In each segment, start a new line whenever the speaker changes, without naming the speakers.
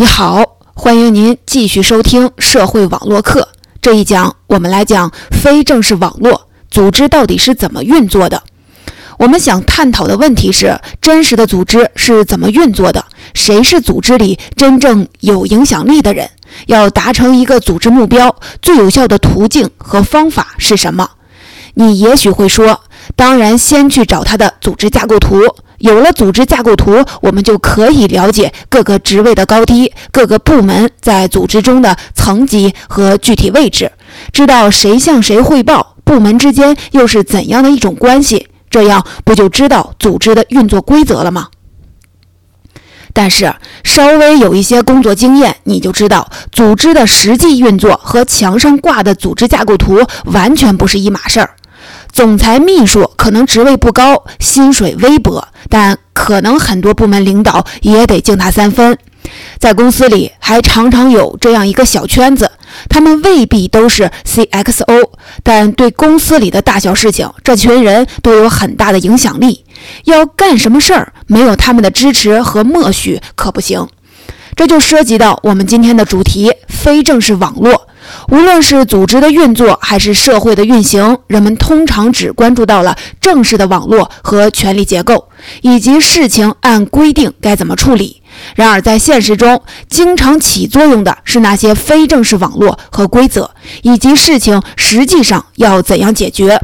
你好，欢迎您继续收听社会网络课。这一讲我们来讲非正式网络组织到底是怎么运作的。我们想探讨的问题是：真实的组织是怎么运作的？谁是组织里真正有影响力的人？要达成一个组织目标，最有效的途径和方法是什么？你也许会说，当然先去找他的组织架构图。有了组织架构图，我们就可以了解各个职位的高低，各个部门在组织中的层级和具体位置，知道谁向谁汇报，部门之间又是怎样的一种关系，这样不就知道组织的运作规则了吗？但是稍微有一些工作经验，你就知道组织的实际运作和墙上挂的组织架构图完全不是一码事儿。总裁秘书可能职位不高，薪水微薄，但可能很多部门领导也得敬他三分。在公司里还常常有这样一个小圈子，他们未必都是 CXO，但对公司里的大小事情，这群人都有很大的影响力。要干什么事儿，没有他们的支持和默许可不行。这就涉及到我们今天的主题——非正式网络。无论是组织的运作还是社会的运行，人们通常只关注到了正式的网络和权力结构，以及事情按规定该怎么处理。然而，在现实中，经常起作用的是那些非正式网络和规则，以及事情实际上要怎样解决。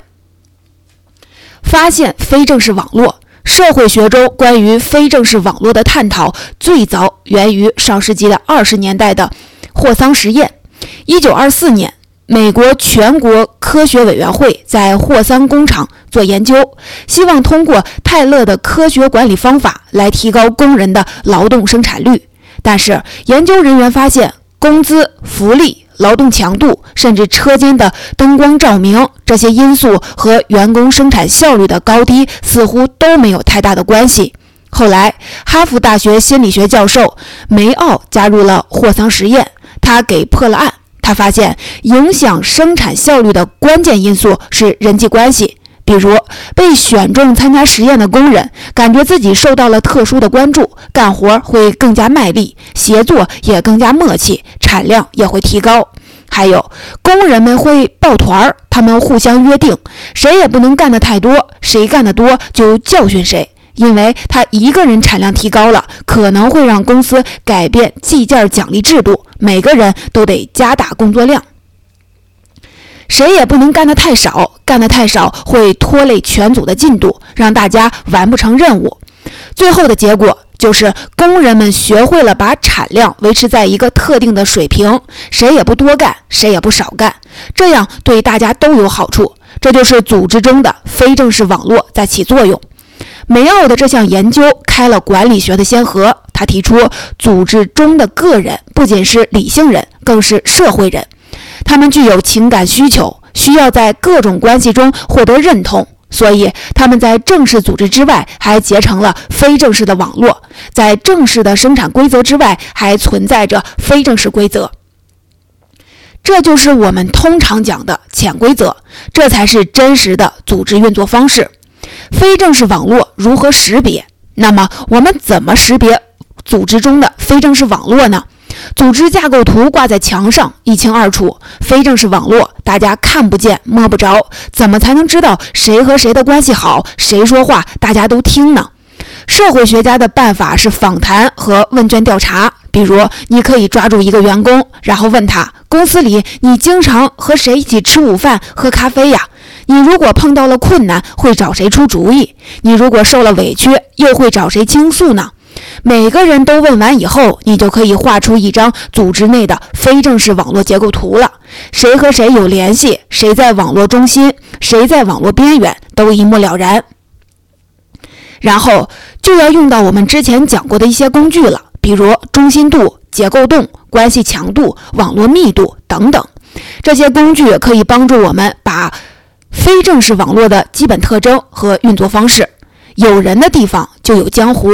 发现非正式网络，社会学中关于非正式网络的探讨，最早源于上世纪的二十年代的霍桑实验。一九二四年，美国全国科学委员会在霍桑工厂做研究，希望通过泰勒的科学管理方法来提高工人的劳动生产率。但是，研究人员发现，工资、福利、劳动强度，甚至车间的灯光照明这些因素和员工生产效率的高低似乎都没有太大的关系。后来，哈佛大学心理学教授梅奥加入了霍桑实验。他给破了案。他发现，影响生产效率的关键因素是人际关系。比如，被选中参加实验的工人感觉自己受到了特殊的关注，干活会更加卖力，协作也更加默契，产量也会提高。还有，工人们会抱团儿，他们互相约定，谁也不能干得太多，谁干得多就教训谁。因为他一个人产量提高了，可能会让公司改变计件奖励制度，每个人都得加大工作量，谁也不能干得太少，干得太少会拖累全组的进度，让大家完不成任务。最后的结果就是，工人们学会了把产量维持在一个特定的水平，谁也不多干，谁也不少干，这样对大家都有好处。这就是组织中的非正式网络在起作用。梅奥的这项研究开了管理学的先河。他提出，组织中的个人不仅是理性人，更是社会人。他们具有情感需求，需要在各种关系中获得认同，所以他们在正式组织之外还结成了非正式的网络。在正式的生产规则之外，还存在着非正式规则。这就是我们通常讲的潜规则，这才是真实的组织运作方式。非正式网络如何识别？那么我们怎么识别组织中的非正式网络呢？组织架构图挂在墙上一清二楚，非正式网络大家看不见摸不着，怎么才能知道谁和谁的关系好，谁说话大家都听呢？社会学家的办法是访谈和问卷调查。比如，你可以抓住一个员工，然后问他：公司里你经常和谁一起吃午饭、喝咖啡呀？你如果碰到了困难，会找谁出主意？你如果受了委屈，又会找谁倾诉呢？每个人都问完以后，你就可以画出一张组织内的非正式网络结构图了。谁和谁有联系？谁在网络中心？谁在网络边缘？都一目了然。然后就要用到我们之前讲过的一些工具了，比如中心度、结构洞、关系强度、网络密度等等。这些工具可以帮助我们把。非正式网络的基本特征和运作方式，有人的地方就有江湖。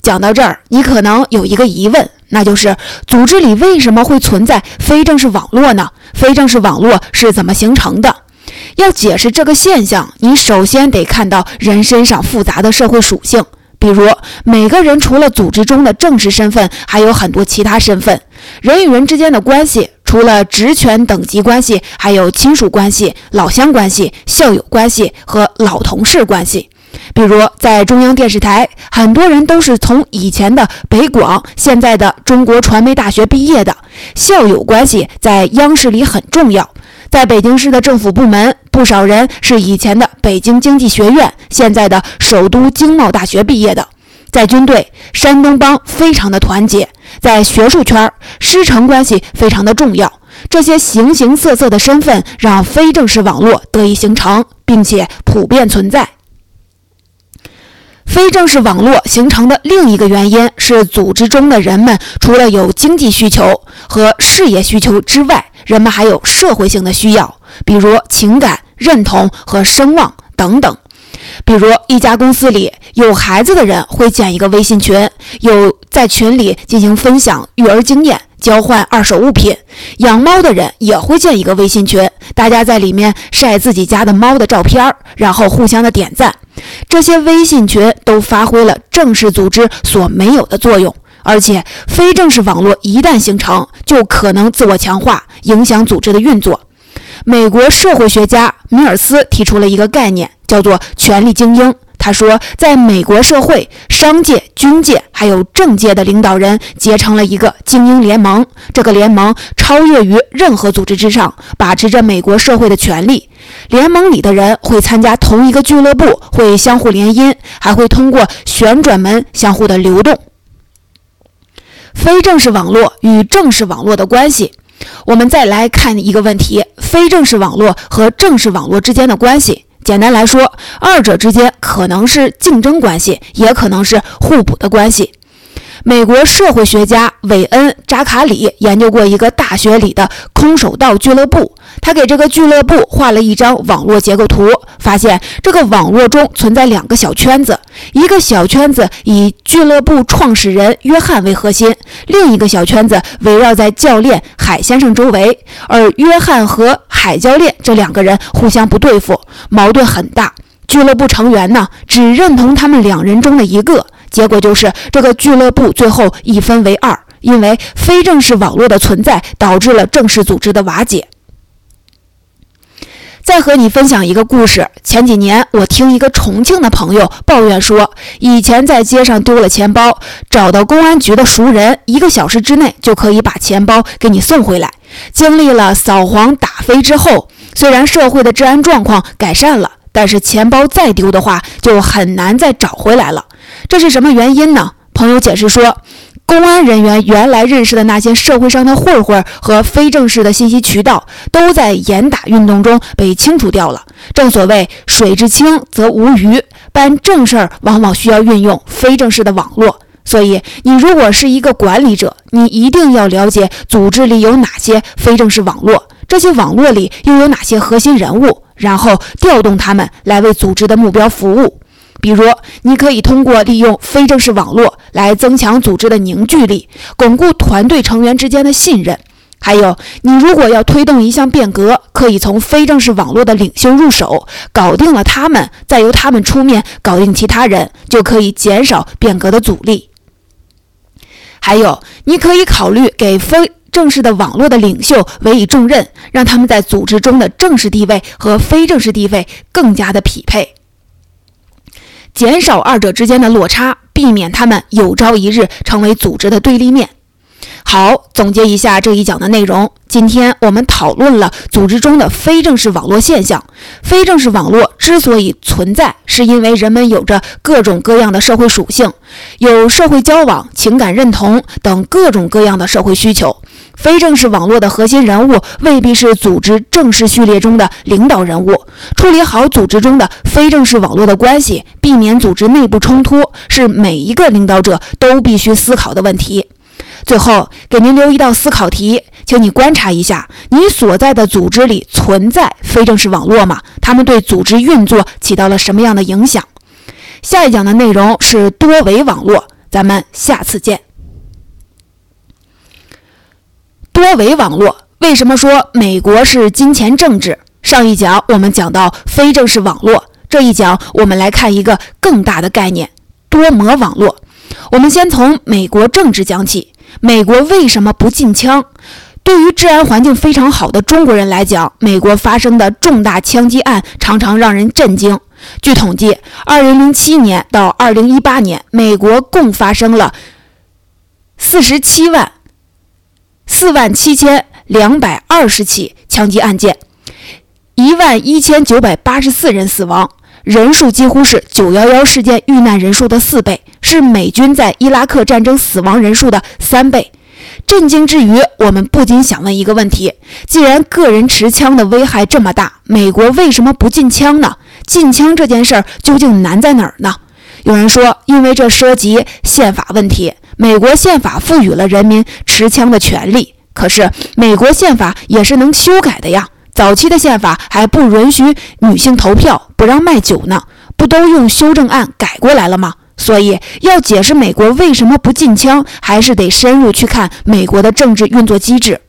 讲到这儿，你可能有一个疑问，那就是组织里为什么会存在非正式网络呢？非正式网络是怎么形成的？要解释这个现象，你首先得看到人身上复杂的社会属性。比如，每个人除了组织中的正式身份，还有很多其他身份。人与人之间的关系，除了职权等级关系，还有亲属关系、老乡关系、校友关系和老同事关系。比如，在中央电视台，很多人都是从以前的北广，现在的中国传媒大学毕业的，校友关系在央视里很重要。在北京市的政府部门，不少人是以前的北京经济学院，现在的首都经贸大学毕业的。在军队，山东帮非常的团结；在学术圈，师承关系非常的重要。这些形形色色的身份，让非正式网络得以形成，并且普遍存在。非正式网络形成的另一个原因是，组织中的人们除了有经济需求和事业需求之外，人们还有社会性的需要，比如情感认同和声望等等。比如一家公司里有孩子的人会建一个微信群，有在群里进行分享育儿经验。交换二手物品，养猫的人也会建一个微信群，大家在里面晒自己家的猫的照片，然后互相的点赞。这些微信群都发挥了正式组织所没有的作用，而且非正式网络一旦形成，就可能自我强化，影响组织的运作。美国社会学家米尔斯提出了一个概念，叫做“权力精英”。他说，在美国社会、商界、军界还有政界的领导人结成了一个精英联盟，这个联盟超越于任何组织之上，把持着美国社会的权力。联盟里的人会参加同一个俱乐部，会相互联姻，还会通过旋转门相互的流动。非正式网络与正式网络的关系，我们再来看一个问题：非正式网络和正式网络之间的关系。简单来说，二者之间可能是竞争关系，也可能是互补的关系。美国社会学家韦恩·扎卡里研究过一个大学里的空手道俱乐部，他给这个俱乐部画了一张网络结构图，发现这个网络中存在两个小圈子，一个小圈子以俱乐部创始人约翰为核心，另一个小圈子围绕在教练海先生周围。而约翰和海教练这两个人互相不对付，矛盾很大。俱乐部成员呢，只认同他们两人中的一个。结果就是，这个俱乐部最后一分为二，因为非正式网络的存在导致了正式组织的瓦解。再和你分享一个故事：前几年，我听一个重庆的朋友抱怨说，以前在街上丢了钱包，找到公安局的熟人，一个小时之内就可以把钱包给你送回来。经历了扫黄打非之后，虽然社会的治安状况改善了，但是钱包再丢的话，就很难再找回来了。这是什么原因呢？朋友解释说，公安人员原来认识的那些社会上的混混和非正式的信息渠道，都在严打运动中被清除掉了。正所谓水至清则无鱼，办正事儿往往需要运用非正式的网络。所以，你如果是一个管理者，你一定要了解组织里有哪些非正式网络，这些网络里又有哪些核心人物，然后调动他们来为组织的目标服务。比如，你可以通过利用非正式网络来增强组织的凝聚力，巩固团队成员之间的信任。还有，你如果要推动一项变革，可以从非正式网络的领袖入手，搞定了他们，再由他们出面搞定其他人，就可以减少变革的阻力。还有，你可以考虑给非正式的网络的领袖委以重任，让他们在组织中的正式地位和非正式地位更加的匹配。减少二者之间的落差，避免他们有朝一日成为组织的对立面。好，总结一下这一讲的内容。今天我们讨论了组织中的非正式网络现象。非正式网络之所以存在，是因为人们有着各种各样的社会属性，有社会交往、情感认同等各种各样的社会需求。非正式网络的核心人物未必是组织正式序列中的领导人物。处理好组织中的非正式网络的关系，避免组织内部冲突，是每一个领导者都必须思考的问题。最后，给您留一道思考题，请你观察一下，你所在的组织里存在非正式网络吗？他们对组织运作起到了什么样的影响？下一讲的内容是多维网络，咱们下次见。多维网络为什么说美国是金钱政治？上一讲我们讲到非正式网络，这一讲我们来看一个更大的概念。多模网络。我们先从美国政治讲起，美国为什么不禁枪？对于治安环境非常好的中国人来讲，美国发生的重大枪击案常常让人震惊。据统计，2007年到2018年，美国共发生了47万4万7千220起枪击案件，1万1984人死亡，人数几乎是911事件遇难人数的四倍，是美军在伊拉克战争死亡人数的三倍。震惊之余，我们不禁想问一个问题：既然个人持枪的危害这么大，美国为什么不禁枪呢？禁枪这件事儿究竟难在哪儿呢？有人说，因为这涉及宪法问题。美国宪法赋予了人民持枪的权利，可是美国宪法也是能修改的呀。早期的宪法还不允许女性投票，不让卖酒呢，不都用修正案改过来了吗？所以，要解释美国为什么不禁枪，还是得深入去看美国的政治运作机制。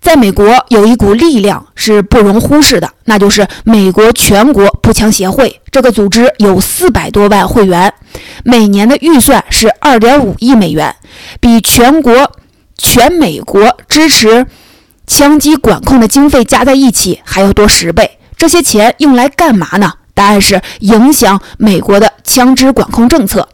在美国，有一股力量是不容忽视的，那就是美国全国步枪协会。这个组织有四百多万会员，每年的预算是二点五亿美元，比全国全美国支持枪击管控的经费加在一起还要多十倍。这些钱用来干嘛呢？答案是影响美国的枪支管控政策。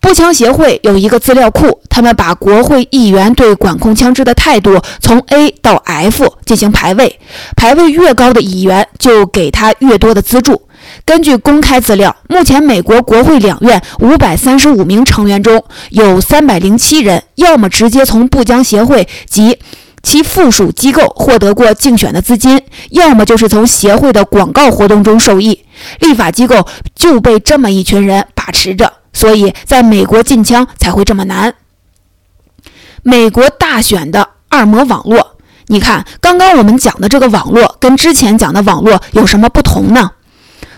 步枪协会有一个资料库，他们把国会议员对管控枪支的态度从 A 到 F 进行排位，排位越高的议员就给他越多的资助。根据公开资料，目前美国国会两院五百三十五名成员中有三百零七人，要么直接从步枪协会及其附属机构获得过竞选的资金，要么就是从协会的广告活动中受益。立法机构就被这么一群人把持着，所以在美国禁枪才会这么难。美国大选的二模网络，你看，刚刚我们讲的这个网络跟之前讲的网络有什么不同呢？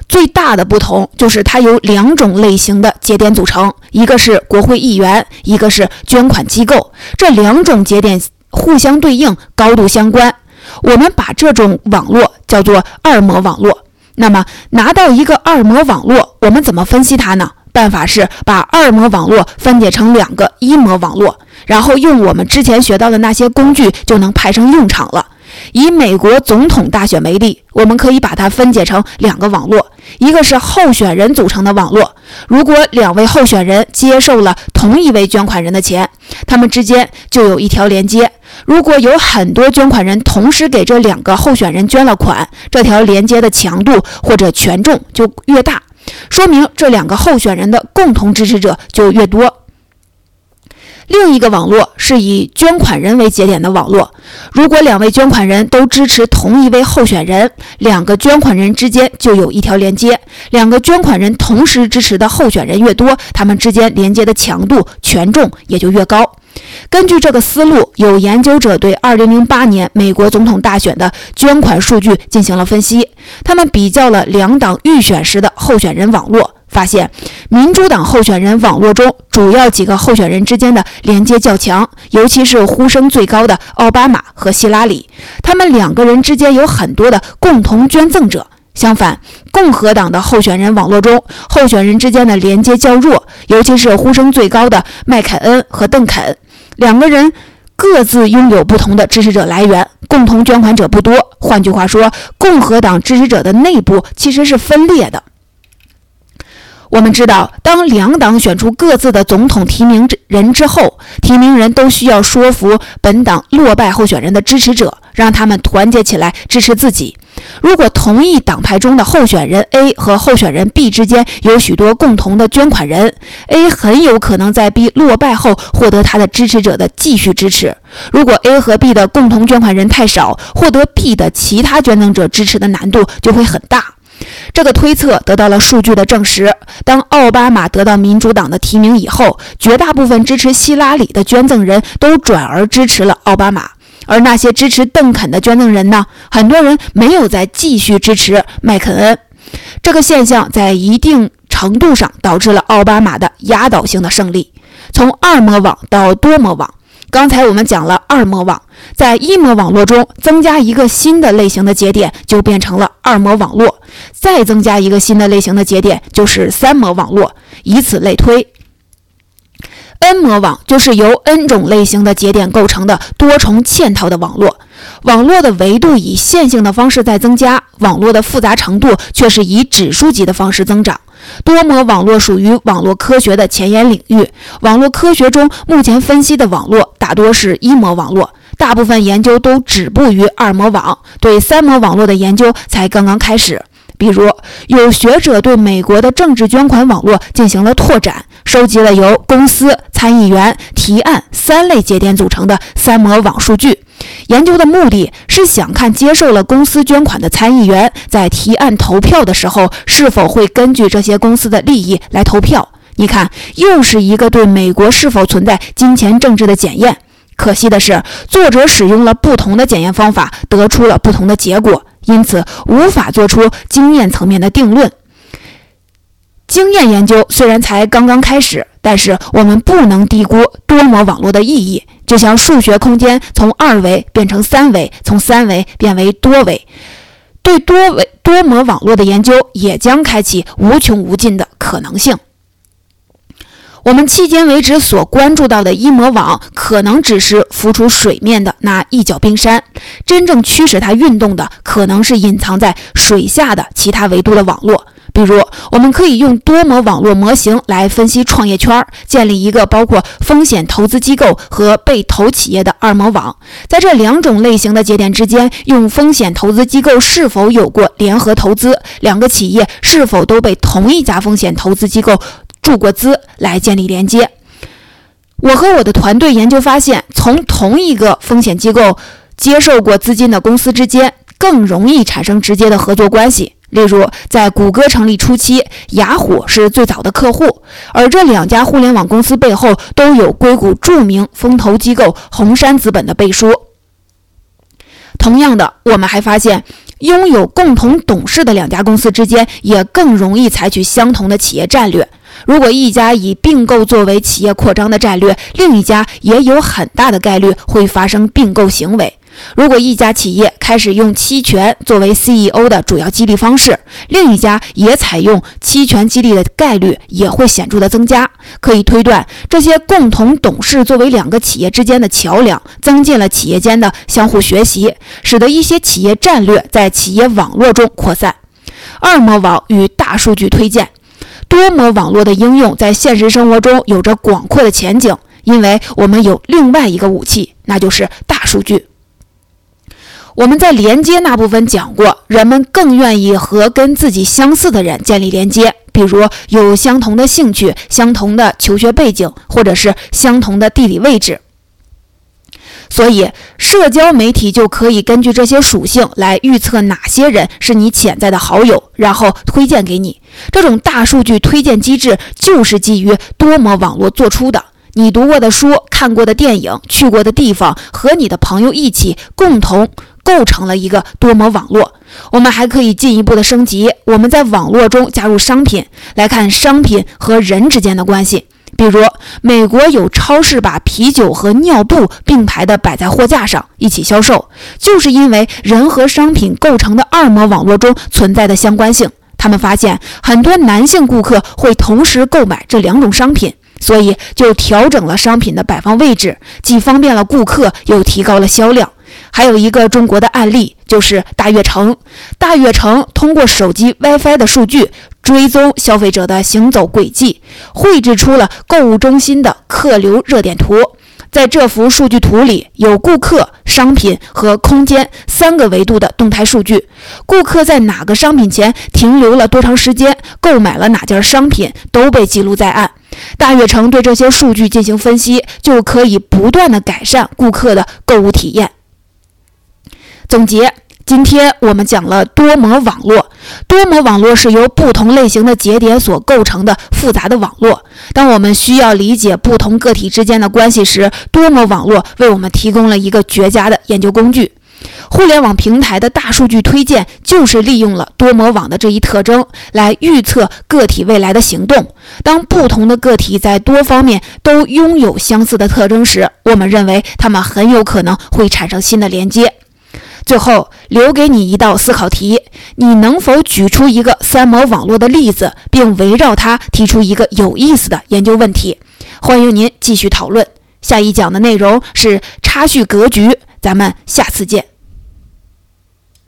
最大的不同就是它由两种类型的节点组成，一个是国会议员，一个是捐款机构，这两种节点。互相对应，高度相关。我们把这种网络叫做二模网络。那么，拿到一个二模网络，我们怎么分析它呢？办法是把二模网络分解成两个一模网络，然后用我们之前学到的那些工具就能派上用场了。以美国总统大选为例，我们可以把它分解成两个网络，一个是候选人组成的网络。如果两位候选人接受了同一位捐款人的钱，他们之间就有一条连接。如果有很多捐款人同时给这两个候选人捐了款，这条连接的强度或者权重就越大，说明这两个候选人的共同支持者就越多。另一个网络是以捐款人为节点的网络。如果两位捐款人都支持同一位候选人，两个捐款人之间就有一条连接。两个捐款人同时支持的候选人越多，他们之间连接的强度、权重也就越高。根据这个思路，有研究者对2008年美国总统大选的捐款数据进行了分析。他们比较了两党预选时的候选人网络。发现，民主党候选人网络中主要几个候选人之间的连接较强，尤其是呼声最高的奥巴马和希拉里，他们两个人之间有很多的共同捐赠者。相反，共和党的候选人网络中，候选人之间的连接较弱，尤其是呼声最高的麦凯恩和邓肯，两个人各自拥有不同的支持者来源，共同捐款者不多。换句话说，共和党支持者的内部其实是分裂的。我们知道，当两党选出各自的总统提名人之后，提名人都需要说服本党落败候选人的支持者，让他们团结起来支持自己。如果同一党派中的候选人 A 和候选人 B 之间有许多共同的捐款人，A 很有可能在 B 落败后获得他的支持者的继续支持。如果 A 和 B 的共同捐款人太少，获得 B 的其他捐赠者支持的难度就会很大。这个推测得到了数据的证实。当奥巴马得到民主党的提名以后，绝大部分支持希拉里的捐赠人都转而支持了奥巴马，而那些支持邓肯的捐赠人呢？很多人没有再继续支持麦肯恩。这个现象在一定程度上导致了奥巴马的压倒性的胜利。从二模网到多模网，刚才我们讲了二模网，在一模网络中增加一个新的类型的节点，就变成了二模网络；再增加一个新的类型的节点，就是三模网络，以此类推。N 模网就是由 N 种类型的节点构成的多重嵌套的网络，网络的维度以线性的方式在增加，网络的复杂程度却是以指数级的方式增长。多模网络属于网络科学的前沿领域。网络科学中目前分析的网络大多是一模网络，大部分研究都止步于二模网，对三模网络的研究才刚刚开始。比如，有学者对美国的政治捐款网络进行了拓展，收集了由公司、参议员、提案三类节点组成的三模网数据。研究的目的是想看接受了公司捐款的参议员在提案投票的时候，是否会根据这些公司的利益来投票。你看，又是一个对美国是否存在金钱政治的检验。可惜的是，作者使用了不同的检验方法，得出了不同的结果，因此无法做出经验层面的定论。经验研究虽然才刚刚开始，但是我们不能低估多模网络的意义。就像数学空间从二维变成三维，从三维变为多维，对多维多模网络的研究也将开启无穷无尽的可能性。我们迄今为止所关注到的一模网，可能只是浮出水面的那一角冰山，真正驱使它运动的，可能是隐藏在水下的其他维度的网络。比如，我们可以用多模网络模型来分析创业圈，建立一个包括风险投资机构和被投企业的二模网。在这两种类型的节点之间，用风险投资机构是否有过联合投资，两个企业是否都被同一家风险投资机构注过资来建立连接。我和我的团队研究发现，从同一个风险机构接受过资金的公司之间，更容易产生直接的合作关系。例如，在谷歌成立初期，雅虎是最早的客户，而这两家互联网公司背后都有硅谷著名风投机构红杉资本的背书。同样的，我们还发现，拥有共同董事的两家公司之间也更容易采取相同的企业战略。如果一家以并购作为企业扩张的战略，另一家也有很大的概率会发生并购行为。如果一家企业开始用期权作为 CEO 的主要激励方式，另一家也采用期权激励的概率也会显著的增加。可以推断，这些共同董事作为两个企业之间的桥梁，增进了企业间的相互学习，使得一些企业战略在企业网络中扩散。二模网与大数据推荐，多模网络的应用在现实生活中有着广阔的前景，因为我们有另外一个武器，那就是大数据。我们在连接那部分讲过，人们更愿意和跟自己相似的人建立连接，比如有相同的兴趣、相同的求学背景，或者是相同的地理位置。所以，社交媒体就可以根据这些属性来预测哪些人是你潜在的好友，然后推荐给你。这种大数据推荐机制就是基于多模网络做出的。你读过的书、看过的电影、去过的地方，和你的朋友一起共同。构成了一个多模网络。我们还可以进一步的升级，我们在网络中加入商品，来看商品和人之间的关系。比如，美国有超市把啤酒和尿布并排的摆在货架上一起销售，就是因为人和商品构成的二模网络中存在的相关性。他们发现很多男性顾客会同时购买这两种商品，所以就调整了商品的摆放位置，既方便了顾客，又提高了销量。还有一个中国的案例，就是大悦城。大悦城通过手机 WiFi 的数据追踪消费者的行走轨迹，绘制出了购物中心的客流热点图。在这幅数据图里，有顾客、商品和空间三个维度的动态数据。顾客在哪个商品前停留了多长时间，购买了哪件商品，都被记录在案。大悦城对这些数据进行分析，就可以不断的改善顾客的购物体验。总结，今天我们讲了多模网络。多模网络是由不同类型的节点所构成的复杂的网络。当我们需要理解不同个体之间的关系时，多模网络为我们提供了一个绝佳的研究工具。互联网平台的大数据推荐就是利用了多模网的这一特征来预测个体未来的行动。当不同的个体在多方面都拥有相似的特征时，我们认为它们很有可能会产生新的连接。最后留给你一道思考题：你能否举出一个三模网络的例子，并围绕它提出一个有意思的研究问题？欢迎您继续讨论。下一讲的内容是插叙格局，咱们下次见。